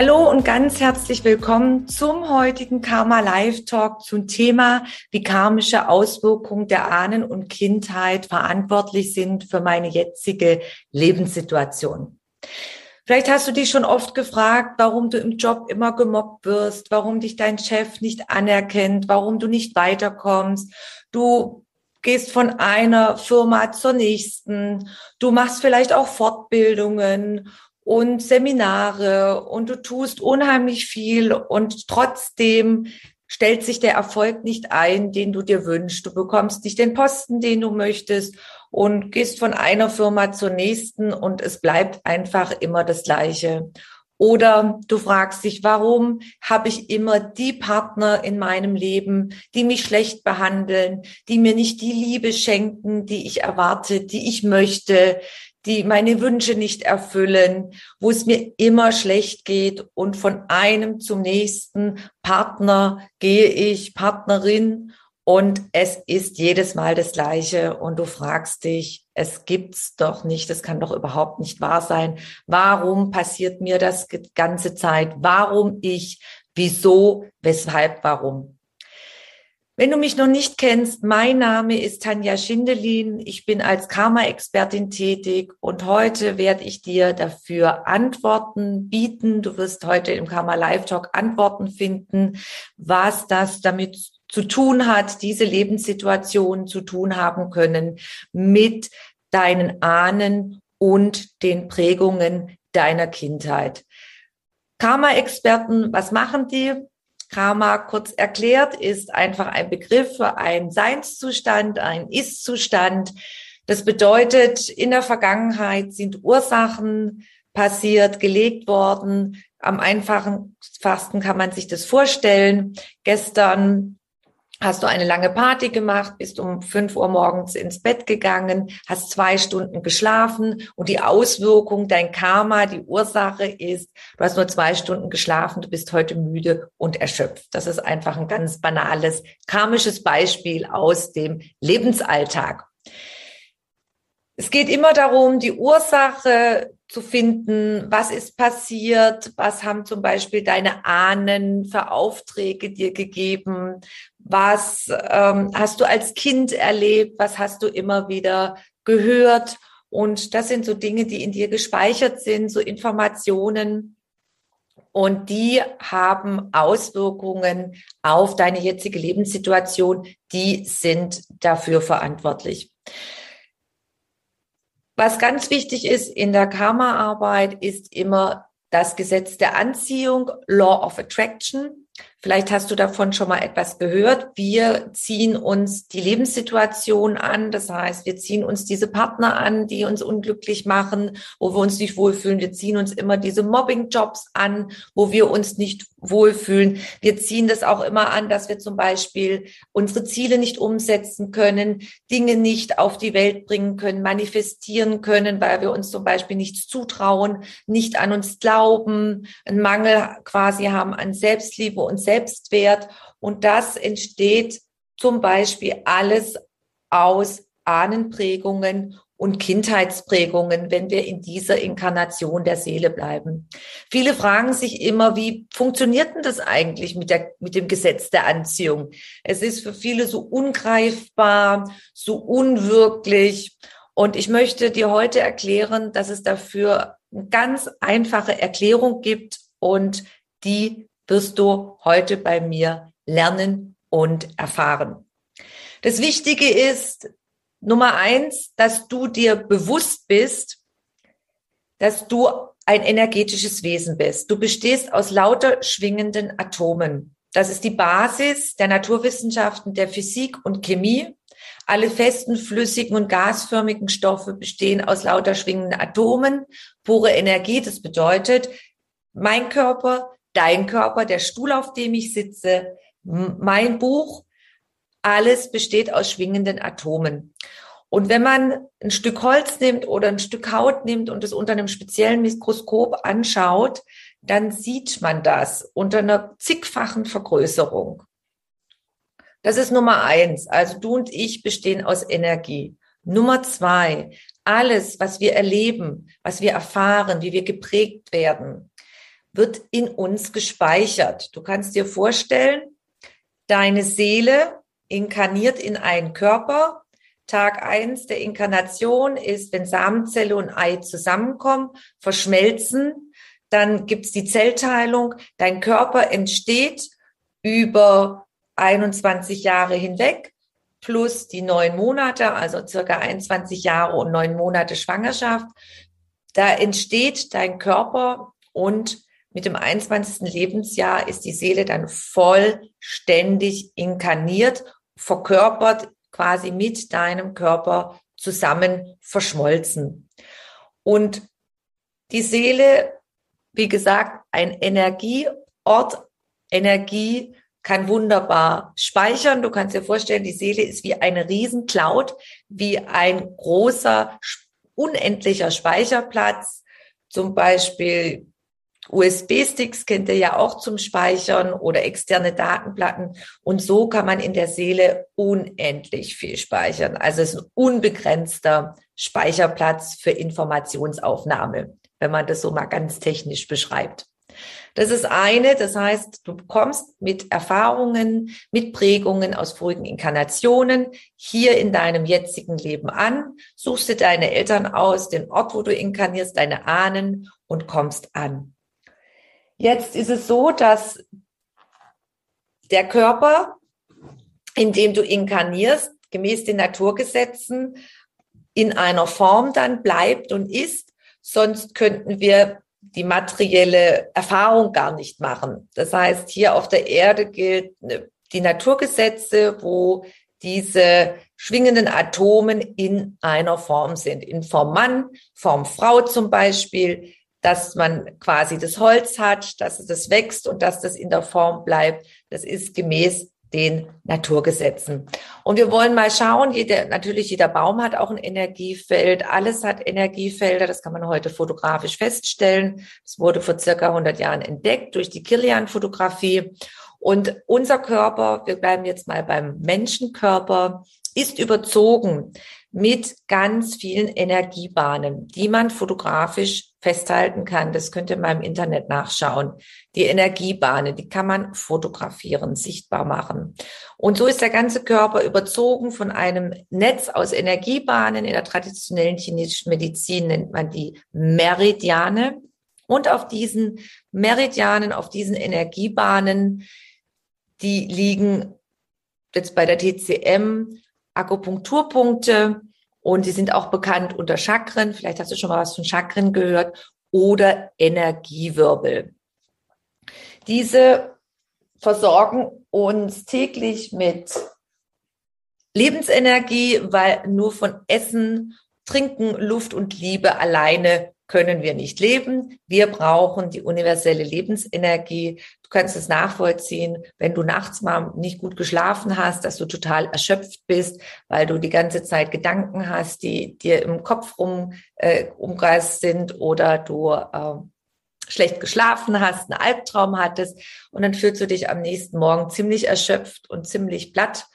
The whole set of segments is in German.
Hallo und ganz herzlich willkommen zum heutigen Karma Live Talk zum Thema, wie karmische Auswirkungen der Ahnen und Kindheit verantwortlich sind für meine jetzige Lebenssituation. Vielleicht hast du dich schon oft gefragt, warum du im Job immer gemobbt wirst, warum dich dein Chef nicht anerkennt, warum du nicht weiterkommst. Du gehst von einer Firma zur nächsten. Du machst vielleicht auch Fortbildungen und Seminare und du tust unheimlich viel und trotzdem stellt sich der Erfolg nicht ein, den du dir wünschst. Du bekommst nicht den Posten, den du möchtest und gehst von einer Firma zur nächsten und es bleibt einfach immer das Gleiche. Oder du fragst dich, warum habe ich immer die Partner in meinem Leben, die mich schlecht behandeln, die mir nicht die Liebe schenken, die ich erwarte, die ich möchte, die meine Wünsche nicht erfüllen, wo es mir immer schlecht geht und von einem zum nächsten Partner gehe ich, Partnerin und es ist jedes Mal das Gleiche und du fragst dich, es gibt's doch nicht, das kann doch überhaupt nicht wahr sein. Warum passiert mir das ganze Zeit? Warum ich? Wieso? Weshalb? Warum? Wenn du mich noch nicht kennst, mein Name ist Tanja Schindelin. Ich bin als Karma-Expertin tätig und heute werde ich dir dafür Antworten bieten. Du wirst heute im Karma Live Talk Antworten finden, was das damit zu tun hat, diese Lebenssituation zu tun haben können mit deinen Ahnen und den Prägungen deiner Kindheit. Karma-Experten, was machen die? Karma kurz erklärt ist einfach ein Begriff für einen Seinszustand, ein Ist-Zustand. Das bedeutet, in der Vergangenheit sind Ursachen passiert, gelegt worden. Am einfachsten kann man sich das vorstellen. Gestern hast du eine lange Party gemacht, bist um fünf Uhr morgens ins Bett gegangen, hast zwei Stunden geschlafen? Und die Auswirkung, dein Karma, die Ursache ist, du hast nur zwei Stunden geschlafen, du bist heute müde und erschöpft. Das ist einfach ein ganz banales karmisches Beispiel aus dem Lebensalltag. Es geht immer darum, die Ursache zu finden, was ist passiert, was haben zum Beispiel deine Ahnen für Aufträge dir gegeben, was ähm, hast du als Kind erlebt, was hast du immer wieder gehört. Und das sind so Dinge, die in dir gespeichert sind, so Informationen. Und die haben Auswirkungen auf deine jetzige Lebenssituation. Die sind dafür verantwortlich. Was ganz wichtig ist in der Karma-Arbeit, ist immer das Gesetz der Anziehung, Law of Attraction. Vielleicht hast du davon schon mal etwas gehört. Wir ziehen uns die Lebenssituation an. Das heißt, wir ziehen uns diese Partner an, die uns unglücklich machen, wo wir uns nicht wohlfühlen. Wir ziehen uns immer diese Mobbing-Jobs an, wo wir uns nicht wohlfühlen. Wir ziehen das auch immer an, dass wir zum Beispiel unsere Ziele nicht umsetzen können, Dinge nicht auf die Welt bringen können, manifestieren können, weil wir uns zum Beispiel nichts zutrauen, nicht an uns glauben, einen Mangel quasi haben an Selbstliebe und Selbstwert. Und das entsteht zum Beispiel alles aus Ahnenprägungen und Kindheitsprägungen, wenn wir in dieser Inkarnation der Seele bleiben. Viele fragen sich immer, wie funktioniert denn das eigentlich mit, der, mit dem Gesetz der Anziehung? Es ist für viele so ungreifbar, so unwirklich. Und ich möchte dir heute erklären, dass es dafür eine ganz einfache Erklärung gibt und die wirst du heute bei mir lernen und erfahren. Das Wichtige ist, Nummer eins, dass du dir bewusst bist, dass du ein energetisches Wesen bist. Du bestehst aus lauter schwingenden Atomen. Das ist die Basis der Naturwissenschaften, der Physik und Chemie. Alle festen, flüssigen und gasförmigen Stoffe bestehen aus lauter schwingenden Atomen, pure Energie. Das bedeutet, mein Körper, dein Körper, der Stuhl, auf dem ich sitze, mein Buch, alles besteht aus schwingenden Atomen. Und wenn man ein Stück Holz nimmt oder ein Stück Haut nimmt und es unter einem speziellen Mikroskop anschaut, dann sieht man das unter einer zigfachen Vergrößerung. Das ist Nummer eins. Also du und ich bestehen aus Energie. Nummer zwei, alles, was wir erleben, was wir erfahren, wie wir geprägt werden, wird in uns gespeichert. Du kannst dir vorstellen, deine Seele inkarniert in einen Körper. Tag eins der Inkarnation ist, wenn Samenzelle und Ei zusammenkommen, verschmelzen, dann gibt's die Zellteilung, dein Körper entsteht über 21 Jahre hinweg plus die neun Monate, also circa 21 Jahre und neun Monate Schwangerschaft. Da entsteht dein Körper und mit dem 21. Lebensjahr ist die Seele dann vollständig inkarniert, verkörpert quasi mit deinem Körper zusammen verschmolzen. Und die Seele, wie gesagt, ein Energieort, Energie kann wunderbar speichern. Du kannst dir vorstellen, die Seele ist wie eine Riesencloud, wie ein großer, unendlicher Speicherplatz. Zum Beispiel USB-Sticks kennt ihr ja auch zum Speichern oder externe Datenplatten. Und so kann man in der Seele unendlich viel speichern. Also es ist ein unbegrenzter Speicherplatz für Informationsaufnahme, wenn man das so mal ganz technisch beschreibt. Das ist eine, das heißt, du kommst mit Erfahrungen, mit Prägungen aus vorigen Inkarnationen hier in deinem jetzigen Leben an, suchst dir deine Eltern aus, den Ort, wo du inkarnierst, deine Ahnen und kommst an. Jetzt ist es so, dass der Körper, in dem du inkarnierst, gemäß den Naturgesetzen in einer Form dann bleibt und ist. Sonst könnten wir die materielle Erfahrung gar nicht machen. Das heißt, hier auf der Erde gilt ne, die Naturgesetze, wo diese schwingenden Atomen in einer Form sind. In Form Mann, Form Frau zum Beispiel, dass man quasi das Holz hat, dass es wächst und dass das in der Form bleibt. Das ist gemäß den Naturgesetzen. Und wir wollen mal schauen, jeder, natürlich jeder Baum hat auch ein Energiefeld, alles hat Energiefelder, das kann man heute fotografisch feststellen. Das wurde vor circa 100 Jahren entdeckt durch die Kirlian-Fotografie. Und unser Körper, wir bleiben jetzt mal beim Menschenkörper, ist überzogen mit ganz vielen Energiebahnen, die man fotografisch festhalten kann. Das könnt ihr mal im Internet nachschauen. Die Energiebahnen, die kann man fotografieren, sichtbar machen. Und so ist der ganze Körper überzogen von einem Netz aus Energiebahnen. In der traditionellen chinesischen Medizin nennt man die Meridiane. Und auf diesen Meridianen, auf diesen Energiebahnen, die liegen jetzt bei der TCM Akupunkturpunkte und die sind auch bekannt unter Chakren. Vielleicht hast du schon mal was von Chakren gehört oder Energiewirbel. Diese versorgen uns täglich mit Lebensenergie, weil nur von Essen, Trinken, Luft und Liebe alleine können wir nicht leben. Wir brauchen die universelle Lebensenergie. Du kannst es nachvollziehen, wenn du nachts mal nicht gut geschlafen hast, dass du total erschöpft bist, weil du die ganze Zeit Gedanken hast, die dir im Kopf rum äh, umkreist sind oder du äh, schlecht geschlafen hast, einen Albtraum hattest und dann fühlst du dich am nächsten Morgen ziemlich erschöpft und ziemlich platt.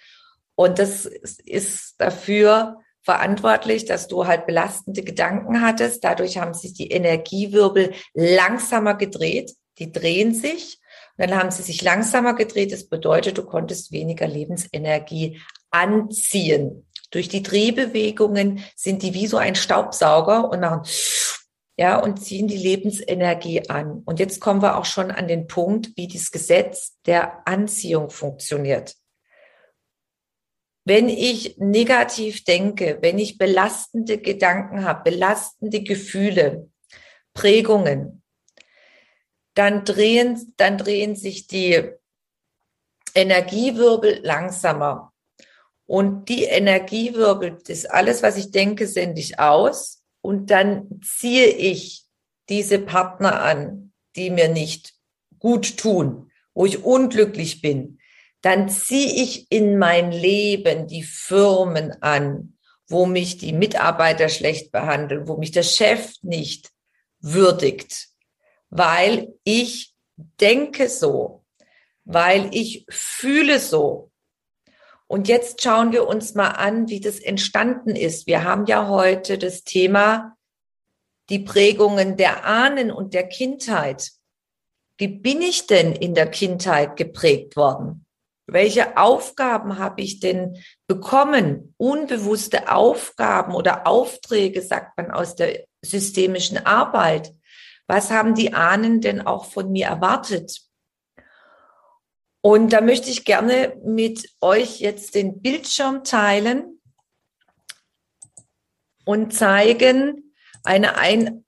Und das ist dafür, verantwortlich, dass du halt belastende Gedanken hattest. Dadurch haben sich die Energiewirbel langsamer gedreht. Die drehen sich. Und dann haben sie sich langsamer gedreht. Das bedeutet, du konntest weniger Lebensenergie anziehen. Durch die Drehbewegungen sind die wie so ein Staubsauger und machen ja, und ziehen die Lebensenergie an. Und jetzt kommen wir auch schon an den Punkt, wie das Gesetz der Anziehung funktioniert. Wenn ich negativ denke, wenn ich belastende Gedanken habe, belastende Gefühle, Prägungen, dann drehen, dann drehen sich die Energiewirbel langsamer. Und die Energie wirbelt, das alles, was ich denke, sende ich aus. Und dann ziehe ich diese Partner an, die mir nicht gut tun, wo ich unglücklich bin. Dann ziehe ich in mein Leben die Firmen an, wo mich die Mitarbeiter schlecht behandeln, wo mich der Chef nicht würdigt, weil ich denke so, weil ich fühle so. Und jetzt schauen wir uns mal an, wie das entstanden ist. Wir haben ja heute das Thema die Prägungen der Ahnen und der Kindheit. Wie bin ich denn in der Kindheit geprägt worden? Welche Aufgaben habe ich denn bekommen? Unbewusste Aufgaben oder Aufträge, sagt man aus der systemischen Arbeit. Was haben die Ahnen denn auch von mir erwartet? Und da möchte ich gerne mit euch jetzt den Bildschirm teilen und zeigen eine, Ein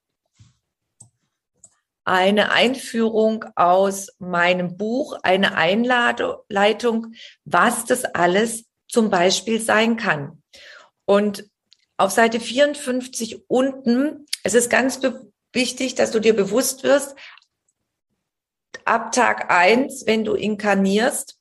eine Einführung aus meinem Buch, eine Einleitung, was das alles zum Beispiel sein kann. Und auf Seite 54 unten, es ist ganz wichtig, dass du dir bewusst wirst, ab Tag eins, wenn du inkarnierst,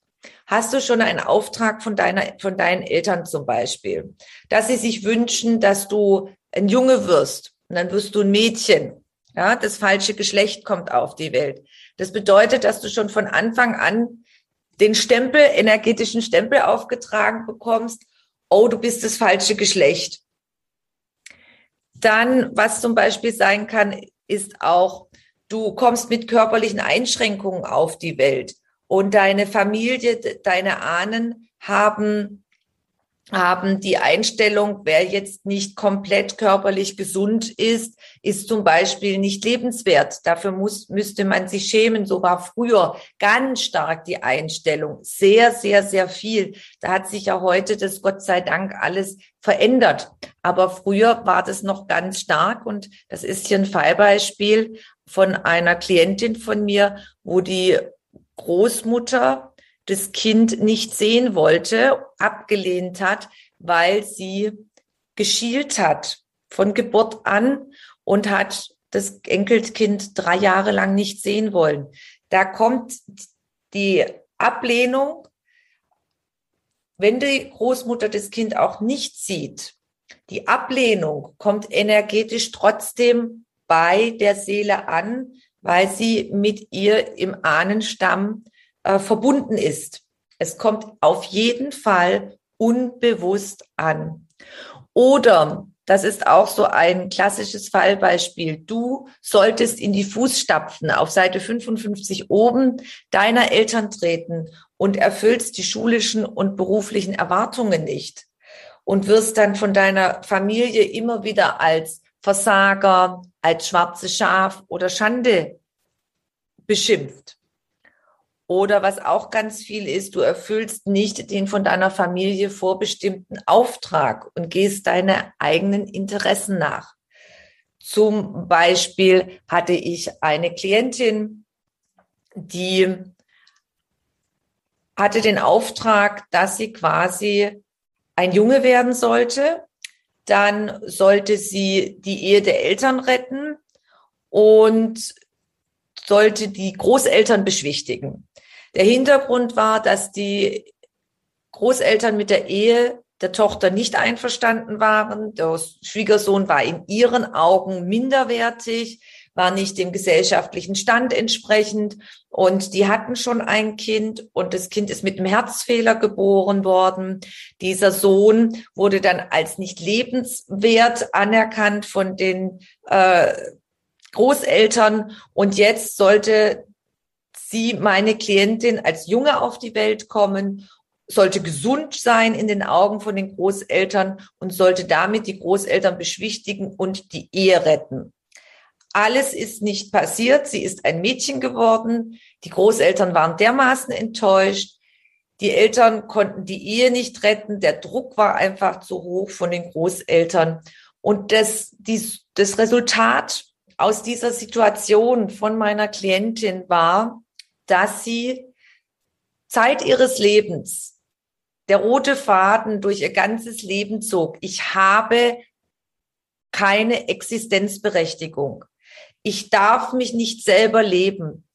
hast du schon einen Auftrag von deiner, von deinen Eltern zum Beispiel, dass sie sich wünschen, dass du ein Junge wirst und dann wirst du ein Mädchen. Ja, das falsche Geschlecht kommt auf die Welt. Das bedeutet, dass du schon von Anfang an den Stempel, energetischen Stempel aufgetragen bekommst. Oh, du bist das falsche Geschlecht. Dann, was zum Beispiel sein kann, ist auch, du kommst mit körperlichen Einschränkungen auf die Welt und deine Familie, deine Ahnen haben haben die Einstellung, wer jetzt nicht komplett körperlich gesund ist, ist zum Beispiel nicht lebenswert. Dafür muss, müsste man sich schämen. So war früher ganz stark die Einstellung. Sehr, sehr, sehr viel. Da hat sich ja heute das Gott sei Dank alles verändert. Aber früher war das noch ganz stark. Und das ist hier ein Fallbeispiel von einer Klientin von mir, wo die Großmutter das Kind nicht sehen wollte, abgelehnt hat, weil sie geschielt hat von Geburt an und hat das Enkelkind drei Jahre lang nicht sehen wollen. Da kommt die Ablehnung, wenn die Großmutter das Kind auch nicht sieht. Die Ablehnung kommt energetisch trotzdem bei der Seele an, weil sie mit ihr im Ahnenstamm äh, verbunden ist. Es kommt auf jeden Fall unbewusst an. Oder das ist auch so ein klassisches Fallbeispiel. Du solltest in die Fußstapfen auf Seite 55 oben deiner Eltern treten und erfüllst die schulischen und beruflichen Erwartungen nicht und wirst dann von deiner Familie immer wieder als Versager, als schwarze Schaf oder Schande beschimpft. Oder was auch ganz viel ist, du erfüllst nicht den von deiner Familie vorbestimmten Auftrag und gehst deine eigenen Interessen nach. Zum Beispiel hatte ich eine Klientin, die hatte den Auftrag, dass sie quasi ein Junge werden sollte. Dann sollte sie die Ehe der Eltern retten und sollte die Großeltern beschwichtigen. Der Hintergrund war, dass die Großeltern mit der Ehe der Tochter nicht einverstanden waren. Der Schwiegersohn war in ihren Augen minderwertig, war nicht dem gesellschaftlichen Stand entsprechend. Und die hatten schon ein Kind und das Kind ist mit einem Herzfehler geboren worden. Dieser Sohn wurde dann als nicht lebenswert anerkannt von den äh, Großeltern. Und jetzt sollte sie, meine Klientin, als Junge auf die Welt kommen, sollte gesund sein in den Augen von den Großeltern und sollte damit die Großeltern beschwichtigen und die Ehe retten. Alles ist nicht passiert. Sie ist ein Mädchen geworden. Die Großeltern waren dermaßen enttäuscht. Die Eltern konnten die Ehe nicht retten. Der Druck war einfach zu hoch von den Großeltern. Und das, dies, das Resultat aus dieser Situation von meiner Klientin war, dass sie Zeit ihres Lebens der rote Faden durch ihr ganzes Leben zog. Ich habe keine Existenzberechtigung. Ich darf mich nicht selber leben.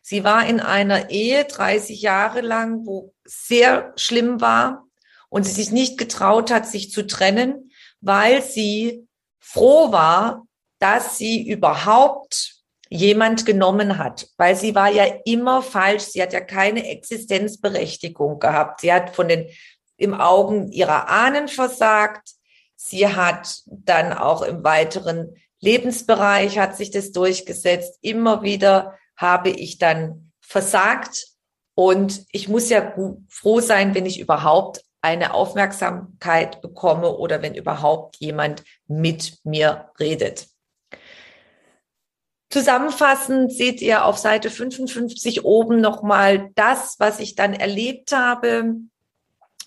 Sie war in einer Ehe 30 Jahre lang, wo sehr schlimm war und sie sich nicht getraut hat, sich zu trennen, weil sie froh war, dass sie überhaupt jemand genommen hat, weil sie war ja immer falsch. Sie hat ja keine Existenzberechtigung gehabt. Sie hat von den im Augen ihrer Ahnen versagt. Sie hat dann auch im weiteren Lebensbereich hat sich das durchgesetzt. Immer wieder habe ich dann versagt und ich muss ja froh sein, wenn ich überhaupt eine Aufmerksamkeit bekomme oder wenn überhaupt jemand mit mir redet. Zusammenfassend seht ihr auf Seite 55 oben nochmal das, was ich dann erlebt habe,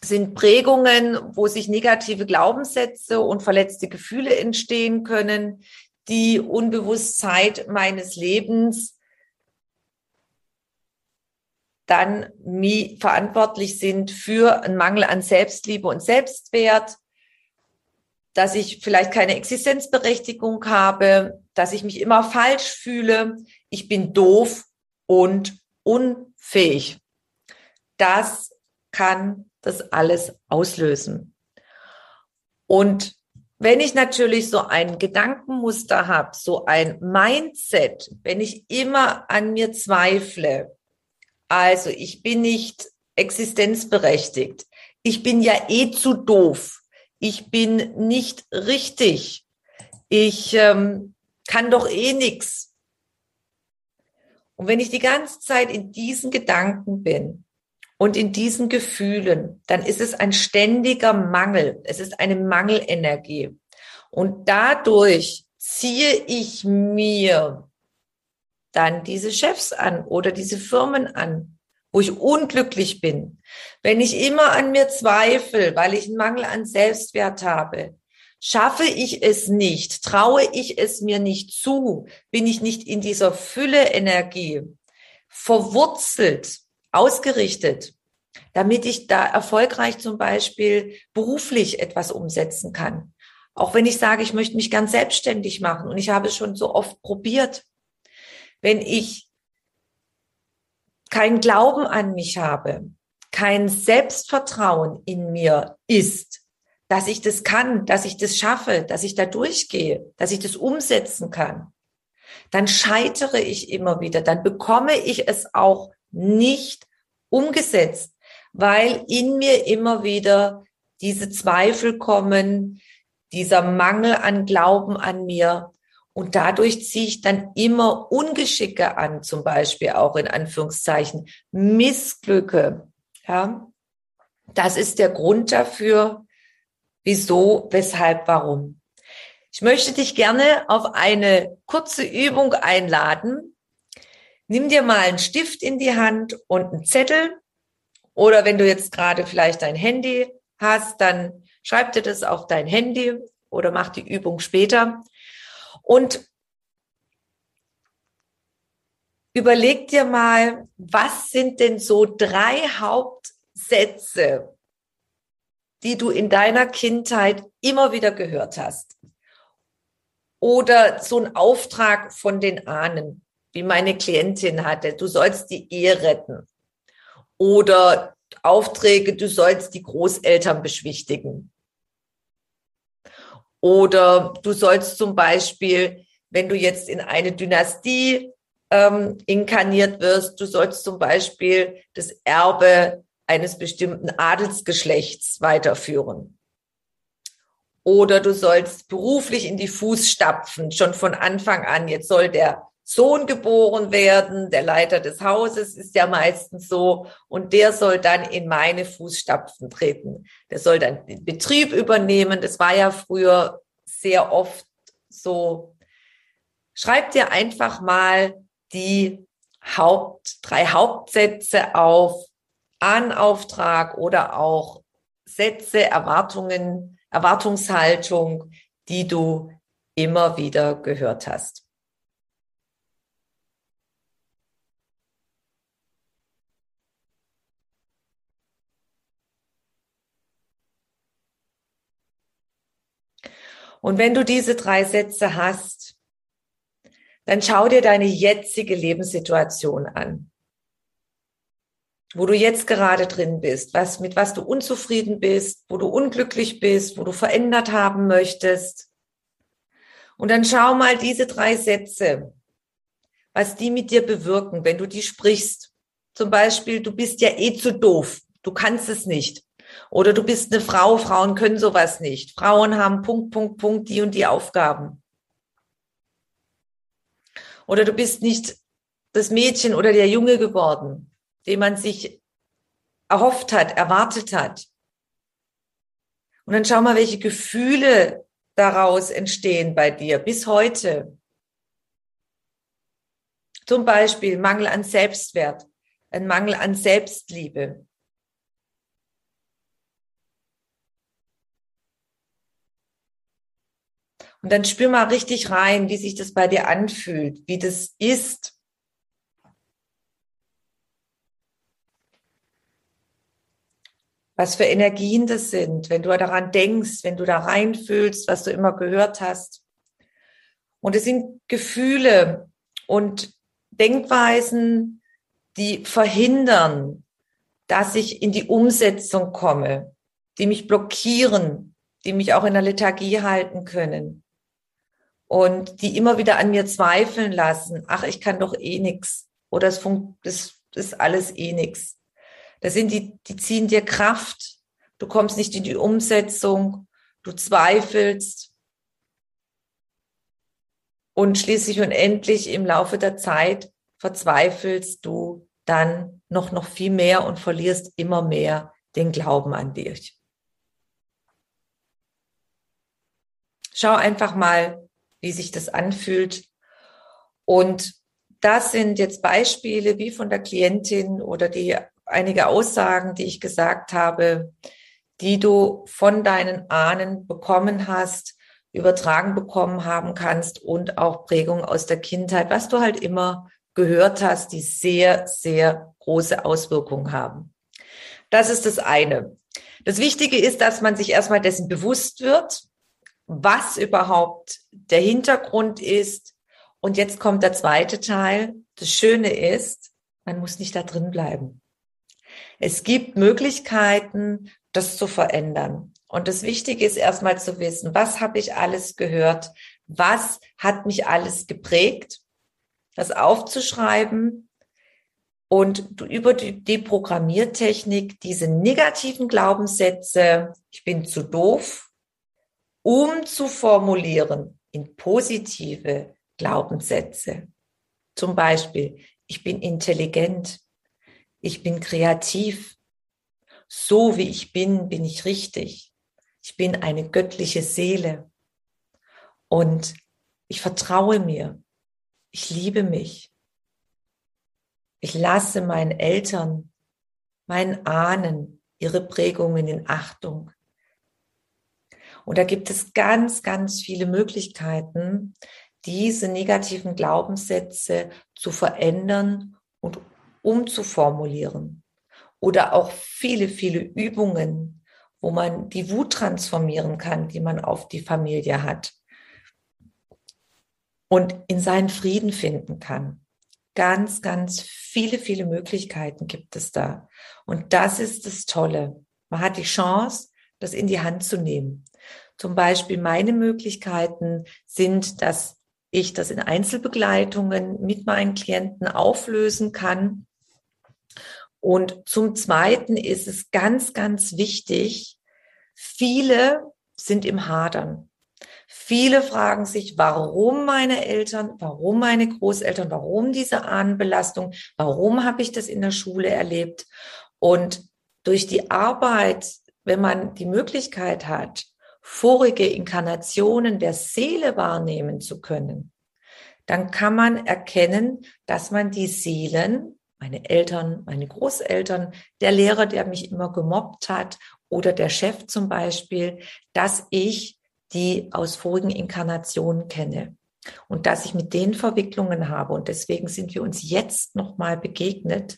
sind Prägungen, wo sich negative Glaubenssätze und verletzte Gefühle entstehen können, die Unbewusstheit meines Lebens dann verantwortlich sind für einen Mangel an Selbstliebe und Selbstwert, dass ich vielleicht keine Existenzberechtigung habe, dass ich mich immer falsch fühle, ich bin doof und unfähig. Das kann das alles auslösen. Und wenn ich natürlich so ein Gedankenmuster habe, so ein Mindset, wenn ich immer an mir zweifle, also ich bin nicht existenzberechtigt, ich bin ja eh zu doof, ich bin nicht richtig, ich ähm, kann doch eh nix. Und wenn ich die ganze Zeit in diesen Gedanken bin und in diesen Gefühlen, dann ist es ein ständiger Mangel. Es ist eine Mangelenergie. Und dadurch ziehe ich mir dann diese Chefs an oder diese Firmen an, wo ich unglücklich bin, wenn ich immer an mir zweifle, weil ich einen Mangel an Selbstwert habe, schaffe ich es nicht, traue ich es mir nicht zu, bin ich nicht in dieser Fülle Energie verwurzelt, ausgerichtet, damit ich da erfolgreich zum Beispiel beruflich etwas umsetzen kann. Auch wenn ich sage, ich möchte mich ganz selbstständig machen und ich habe es schon so oft probiert. Wenn ich kein Glauben an mich habe, kein Selbstvertrauen in mir ist, dass ich das kann, dass ich das schaffe, dass ich da durchgehe, dass ich das umsetzen kann, dann scheitere ich immer wieder, dann bekomme ich es auch nicht umgesetzt, weil in mir immer wieder diese Zweifel kommen, dieser Mangel an Glauben an mir, und dadurch ziehe ich dann immer Ungeschicke an, zum Beispiel auch in Anführungszeichen Missglücke. Ja, das ist der Grund dafür, wieso, weshalb, warum. Ich möchte dich gerne auf eine kurze Übung einladen. Nimm dir mal einen Stift in die Hand und einen Zettel. Oder wenn du jetzt gerade vielleicht dein Handy hast, dann schreib dir das auf dein Handy oder mach die Übung später. Und überleg dir mal, was sind denn so drei Hauptsätze, die du in deiner Kindheit immer wieder gehört hast? Oder so ein Auftrag von den Ahnen, wie meine Klientin hatte, du sollst die Ehe retten. Oder Aufträge, du sollst die Großeltern beschwichtigen. Oder du sollst zum Beispiel, wenn du jetzt in eine Dynastie ähm, inkarniert wirst, du sollst zum Beispiel das Erbe eines bestimmten Adelsgeschlechts weiterführen. Oder du sollst beruflich in die Fußstapfen, schon von Anfang an. Jetzt soll der Sohn geboren werden, der Leiter des Hauses ist ja meistens so, und der soll dann in meine Fußstapfen treten. Der soll dann den Betrieb übernehmen. Das war ja früher sehr oft so. Schreib dir einfach mal die Haupt, drei Hauptsätze auf, Ahnenauftrag oder auch Sätze, Erwartungen, Erwartungshaltung, die du immer wieder gehört hast. Und wenn du diese drei Sätze hast, dann schau dir deine jetzige Lebenssituation an. Wo du jetzt gerade drin bist, was, mit was du unzufrieden bist, wo du unglücklich bist, wo du verändert haben möchtest. Und dann schau mal diese drei Sätze, was die mit dir bewirken, wenn du die sprichst. Zum Beispiel, du bist ja eh zu doof, du kannst es nicht. Oder du bist eine Frau, Frauen können sowas nicht. Frauen haben Punkt, Punkt, Punkt, die und die Aufgaben. Oder du bist nicht das Mädchen oder der Junge geworden, den man sich erhofft hat, erwartet hat. Und dann schau mal, welche Gefühle daraus entstehen bei dir bis heute. Zum Beispiel Mangel an Selbstwert, ein Mangel an Selbstliebe, Und dann spür mal richtig rein, wie sich das bei dir anfühlt, wie das ist. Was für Energien das sind, wenn du daran denkst, wenn du da reinfühlst, was du immer gehört hast. Und es sind Gefühle und Denkweisen, die verhindern, dass ich in die Umsetzung komme, die mich blockieren, die mich auch in der Lethargie halten können und die immer wieder an mir zweifeln lassen, ach, ich kann doch eh nix oder es das ist alles eh nix. Das sind die, die ziehen dir Kraft. Du kommst nicht in die Umsetzung, du zweifelst und schließlich und endlich im Laufe der Zeit verzweifelst du dann noch, noch viel mehr und verlierst immer mehr den Glauben an dich. Schau einfach mal, wie sich das anfühlt. Und das sind jetzt Beispiele wie von der Klientin oder die einige Aussagen, die ich gesagt habe, die du von deinen Ahnen bekommen hast, übertragen bekommen haben kannst und auch Prägungen aus der Kindheit, was du halt immer gehört hast, die sehr, sehr große Auswirkungen haben. Das ist das eine. Das Wichtige ist, dass man sich erstmal dessen bewusst wird, was überhaupt der Hintergrund ist. Und jetzt kommt der zweite Teil. Das Schöne ist, man muss nicht da drin bleiben. Es gibt Möglichkeiten, das zu verändern. Und das Wichtige ist erstmal zu wissen, was habe ich alles gehört? Was hat mich alles geprägt? Das aufzuschreiben und über die Deprogrammiertechnik diese negativen Glaubenssätze, ich bin zu doof, umzuformulieren in positive Glaubenssätze. Zum Beispiel, ich bin intelligent, ich bin kreativ, so wie ich bin, bin ich richtig, ich bin eine göttliche Seele. Und ich vertraue mir, ich liebe mich, ich lasse meinen Eltern, meinen Ahnen ihre Prägungen in Achtung. Und da gibt es ganz, ganz viele Möglichkeiten, diese negativen Glaubenssätze zu verändern und umzuformulieren. Oder auch viele, viele Übungen, wo man die Wut transformieren kann, die man auf die Familie hat. Und in seinen Frieden finden kann. Ganz, ganz viele, viele Möglichkeiten gibt es da. Und das ist das Tolle. Man hat die Chance, das in die Hand zu nehmen. Zum Beispiel meine Möglichkeiten sind, dass ich das in Einzelbegleitungen mit meinen Klienten auflösen kann. Und zum Zweiten ist es ganz, ganz wichtig, viele sind im Hadern. Viele fragen sich, warum meine Eltern, warum meine Großeltern, warum diese Ahnenbelastung, warum habe ich das in der Schule erlebt? Und durch die Arbeit, wenn man die Möglichkeit hat, vorige Inkarnationen der Seele wahrnehmen zu können, dann kann man erkennen, dass man die Seelen, meine Eltern, meine Großeltern, der Lehrer, der mich immer gemobbt hat oder der Chef zum Beispiel, dass ich die aus vorigen Inkarnationen kenne und dass ich mit denen Verwicklungen habe. Und deswegen sind wir uns jetzt nochmal begegnet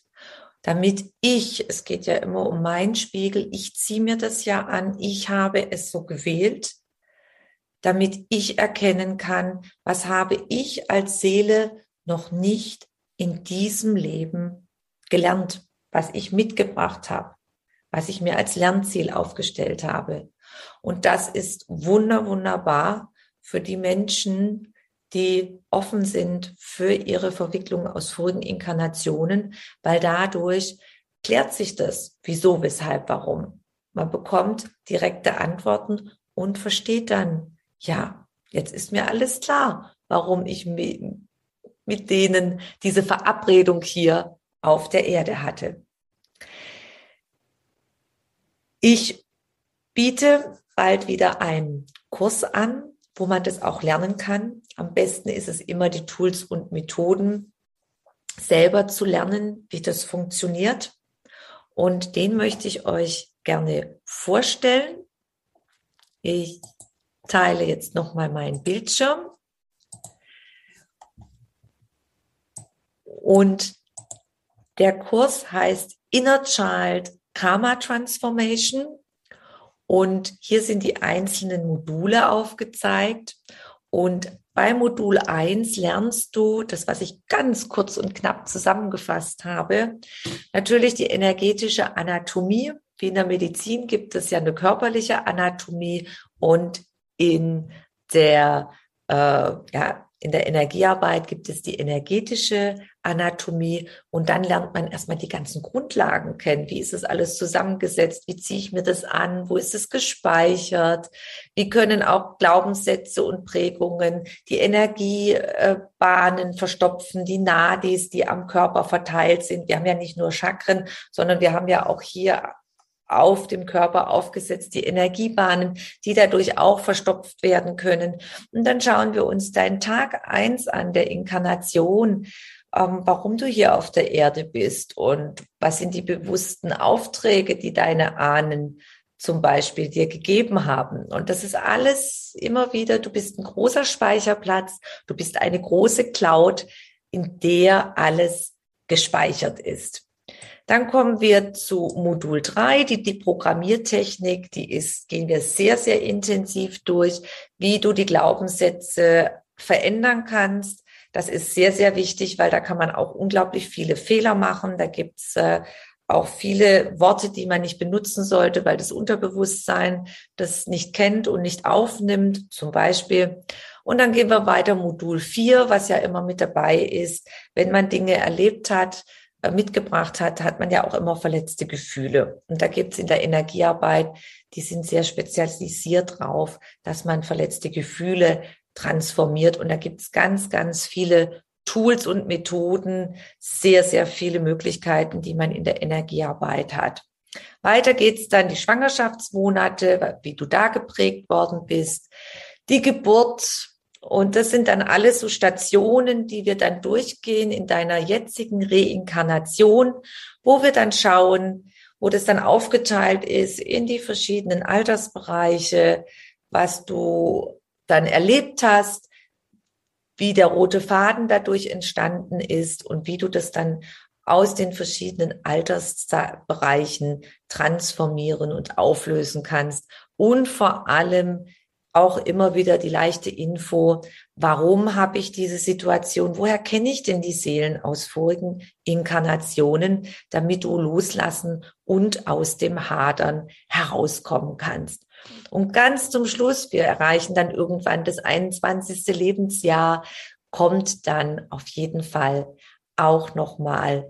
damit ich, es geht ja immer um meinen Spiegel, ich ziehe mir das ja an, ich habe es so gewählt, damit ich erkennen kann, was habe ich als Seele noch nicht in diesem Leben gelernt, was ich mitgebracht habe, was ich mir als Lernziel aufgestellt habe. Und das ist wunder, wunderbar für die Menschen, die offen sind für ihre Verwicklung aus vorigen Inkarnationen, weil dadurch klärt sich das, wieso, weshalb, warum. Man bekommt direkte Antworten und versteht dann, ja, jetzt ist mir alles klar, warum ich mit denen diese Verabredung hier auf der Erde hatte. Ich biete bald wieder einen Kurs an, wo man das auch lernen kann. Am besten ist es immer, die Tools und Methoden selber zu lernen, wie das funktioniert. Und den möchte ich euch gerne vorstellen. Ich teile jetzt nochmal meinen Bildschirm. Und der Kurs heißt Inner Child Karma Transformation. Und hier sind die einzelnen Module aufgezeigt. Und bei Modul 1 lernst du das, was ich ganz kurz und knapp zusammengefasst habe, natürlich die energetische Anatomie. Wie in der Medizin gibt es ja eine körperliche Anatomie und in der äh, ja, in der Energiearbeit gibt es die energetische Anatomie und dann lernt man erstmal die ganzen Grundlagen kennen. Wie ist es alles zusammengesetzt? Wie ziehe ich mir das an? Wo ist es gespeichert? Wie können auch Glaubenssätze und Prägungen die Energiebahnen verstopfen, die Nadis, die am Körper verteilt sind? Wir haben ja nicht nur Chakren, sondern wir haben ja auch hier auf dem Körper aufgesetzt, die Energiebahnen, die dadurch auch verstopft werden können. Und dann schauen wir uns deinen Tag eins an der Inkarnation, ähm, warum du hier auf der Erde bist und was sind die bewussten Aufträge, die deine Ahnen zum Beispiel dir gegeben haben. Und das ist alles immer wieder, du bist ein großer Speicherplatz, du bist eine große Cloud, in der alles gespeichert ist. Dann kommen wir zu Modul 3, die, die Programmiertechnik, die ist, gehen wir sehr, sehr intensiv durch, wie du die Glaubenssätze verändern kannst. Das ist sehr, sehr wichtig, weil da kann man auch unglaublich viele Fehler machen. Da gibt's äh, auch viele Worte, die man nicht benutzen sollte, weil das Unterbewusstsein das nicht kennt und nicht aufnimmt, zum Beispiel. Und dann gehen wir weiter, Modul 4, was ja immer mit dabei ist, wenn man Dinge erlebt hat, mitgebracht hat, hat man ja auch immer verletzte Gefühle. Und da gibt es in der Energiearbeit, die sind sehr spezialisiert drauf, dass man verletzte Gefühle transformiert. Und da gibt es ganz, ganz viele Tools und Methoden, sehr, sehr viele Möglichkeiten, die man in der Energiearbeit hat. Weiter geht's dann die Schwangerschaftsmonate, wie du da geprägt worden bist, die Geburt, und das sind dann alles so Stationen, die wir dann durchgehen in deiner jetzigen Reinkarnation, wo wir dann schauen, wo das dann aufgeteilt ist in die verschiedenen Altersbereiche, was du dann erlebt hast, wie der rote Faden dadurch entstanden ist und wie du das dann aus den verschiedenen Altersbereichen transformieren und auflösen kannst. Und vor allem auch immer wieder die leichte Info, warum habe ich diese Situation, woher kenne ich denn die Seelen aus vorigen Inkarnationen, damit du loslassen und aus dem Hadern herauskommen kannst. Und ganz zum Schluss, wir erreichen dann irgendwann das 21. Lebensjahr, kommt dann auf jeden Fall auch nochmal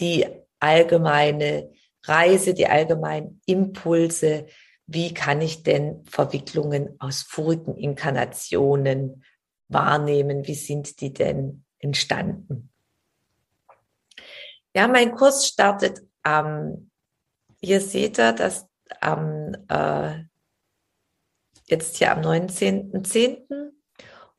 die allgemeine Reise, die allgemeinen Impulse, wie kann ich denn Verwicklungen aus vorigen Inkarnationen wahrnehmen? Wie sind die denn entstanden? Ja, mein Kurs startet am, ihr seht da, dass am, äh, jetzt hier am 19.10.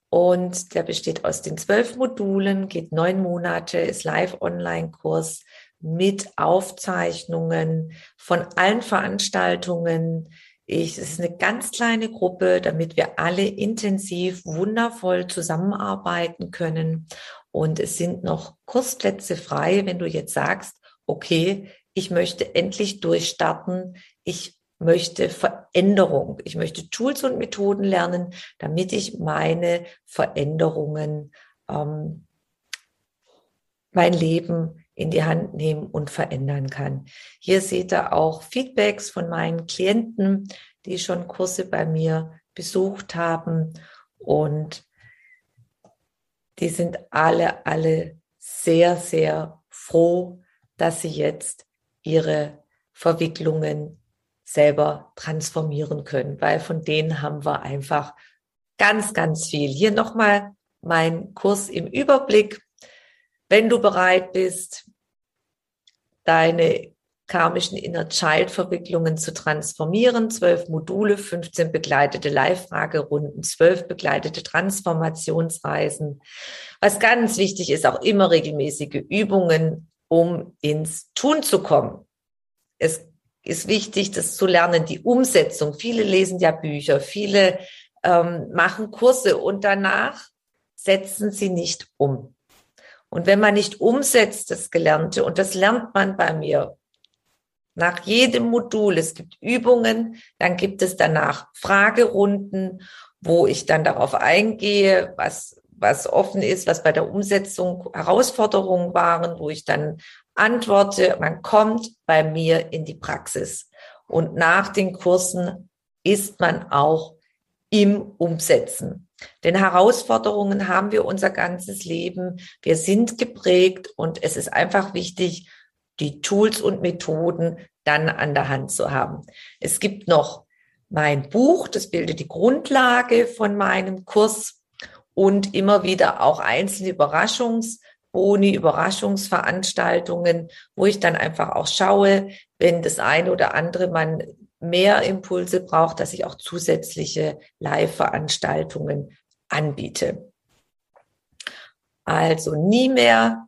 Und der besteht aus den zwölf Modulen, geht neun Monate, ist Live-Online-Kurs mit Aufzeichnungen von allen Veranstaltungen. Ich, es ist eine ganz kleine Gruppe, damit wir alle intensiv, wundervoll zusammenarbeiten können. Und es sind noch Kursplätze frei, wenn du jetzt sagst, okay, ich möchte endlich durchstarten. Ich möchte Veränderung. Ich möchte Tools und Methoden lernen, damit ich meine Veränderungen, ähm, mein Leben in die Hand nehmen und verändern kann. Hier seht ihr auch Feedbacks von meinen Klienten, die schon Kurse bei mir besucht haben und die sind alle, alle sehr, sehr froh, dass sie jetzt ihre Verwicklungen selber transformieren können, weil von denen haben wir einfach ganz, ganz viel. Hier nochmal mein Kurs im Überblick. Wenn du bereit bist, deine karmischen Inner Child Verwicklungen zu transformieren. Zwölf Module, 15 begleitete Live-Fragerunden, zwölf begleitete Transformationsreisen. Was ganz wichtig ist, auch immer regelmäßige Übungen, um ins Tun zu kommen. Es ist wichtig, das zu lernen, die Umsetzung. Viele lesen ja Bücher, viele ähm, machen Kurse und danach setzen sie nicht um. Und wenn man nicht umsetzt, das Gelernte, und das lernt man bei mir nach jedem Modul, es gibt Übungen, dann gibt es danach Fragerunden, wo ich dann darauf eingehe, was, was offen ist, was bei der Umsetzung Herausforderungen waren, wo ich dann antworte. Man kommt bei mir in die Praxis. Und nach den Kursen ist man auch im Umsetzen. Denn Herausforderungen haben wir unser ganzes Leben. Wir sind geprägt und es ist einfach wichtig, die Tools und Methoden dann an der Hand zu haben. Es gibt noch mein Buch, das bildet die Grundlage von meinem Kurs und immer wieder auch einzelne Überraschungsboni, Überraschungsveranstaltungen, wo ich dann einfach auch schaue, wenn das eine oder andere man mehr Impulse braucht, dass ich auch zusätzliche Live-Veranstaltungen anbiete. Also nie mehr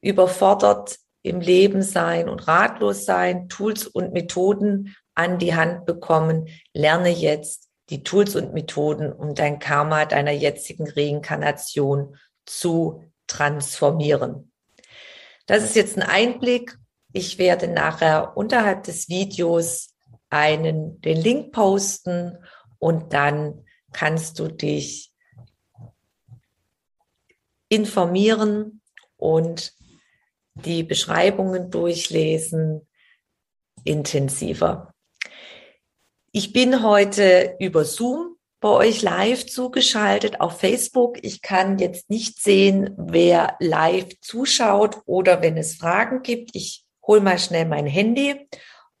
überfordert im Leben sein und ratlos sein, Tools und Methoden an die Hand bekommen. Lerne jetzt die Tools und Methoden, um dein Karma deiner jetzigen Reinkarnation zu transformieren. Das ist jetzt ein Einblick. Ich werde nachher unterhalb des Videos einen, den Link posten und dann kannst du dich informieren und die Beschreibungen durchlesen, intensiver. Ich bin heute über Zoom bei euch live zugeschaltet auf Facebook. Ich kann jetzt nicht sehen, wer live zuschaut oder wenn es Fragen gibt. Ich hole mal schnell mein Handy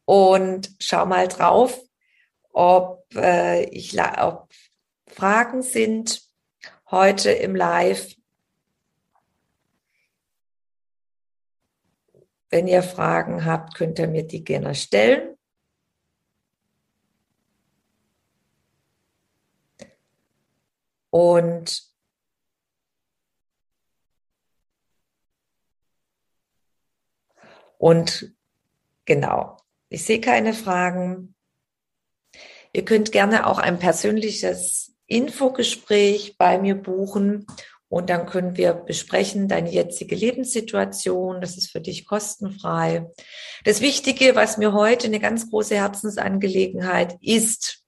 und schau mal drauf, ob, äh, ich, ob Fragen sind heute im Live. Wenn ihr Fragen habt, könnt ihr mir die gerne stellen. Und und genau, ich sehe keine Fragen. Ihr könnt gerne auch ein persönliches Infogespräch bei mir buchen und dann können wir besprechen deine jetzige Lebenssituation. Das ist für dich kostenfrei. Das Wichtige, was mir heute eine ganz große Herzensangelegenheit ist,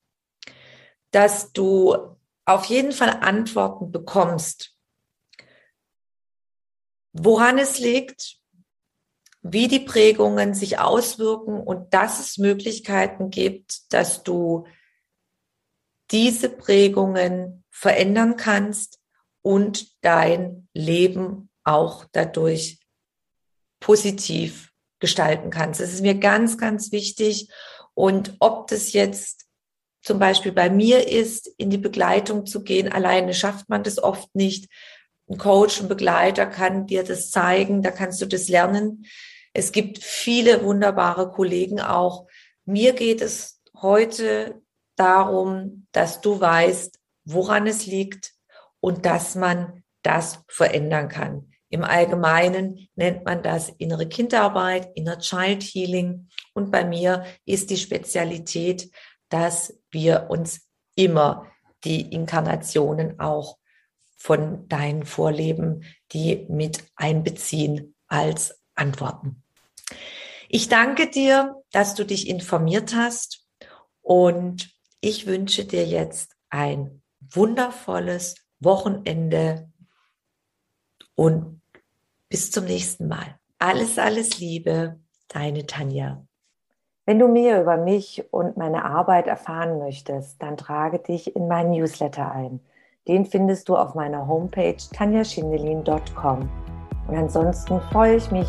dass du auf jeden Fall Antworten bekommst, woran es liegt, wie die Prägungen sich auswirken und dass es Möglichkeiten gibt, dass du diese Prägungen verändern kannst, und dein Leben auch dadurch positiv gestalten kannst. Das ist mir ganz, ganz wichtig. Und ob das jetzt zum Beispiel bei mir ist, in die Begleitung zu gehen, alleine schafft man das oft nicht. Ein Coach, ein Begleiter kann dir das zeigen, da kannst du das lernen. Es gibt viele wunderbare Kollegen auch. Mir geht es heute darum, dass du weißt, woran es liegt, und dass man das verändern kann. Im Allgemeinen nennt man das innere Kinderarbeit, Inner Child Healing. Und bei mir ist die Spezialität, dass wir uns immer die Inkarnationen auch von deinen Vorleben, die mit einbeziehen als Antworten. Ich danke dir, dass du dich informiert hast Und ich wünsche dir jetzt ein wundervolles Wochenende und bis zum nächsten Mal. Alles, alles Liebe, deine Tanja. Wenn du mehr über mich und meine Arbeit erfahren möchtest, dann trage dich in meinen Newsletter ein. Den findest du auf meiner Homepage tanjaschindelin.com. Und ansonsten freue ich mich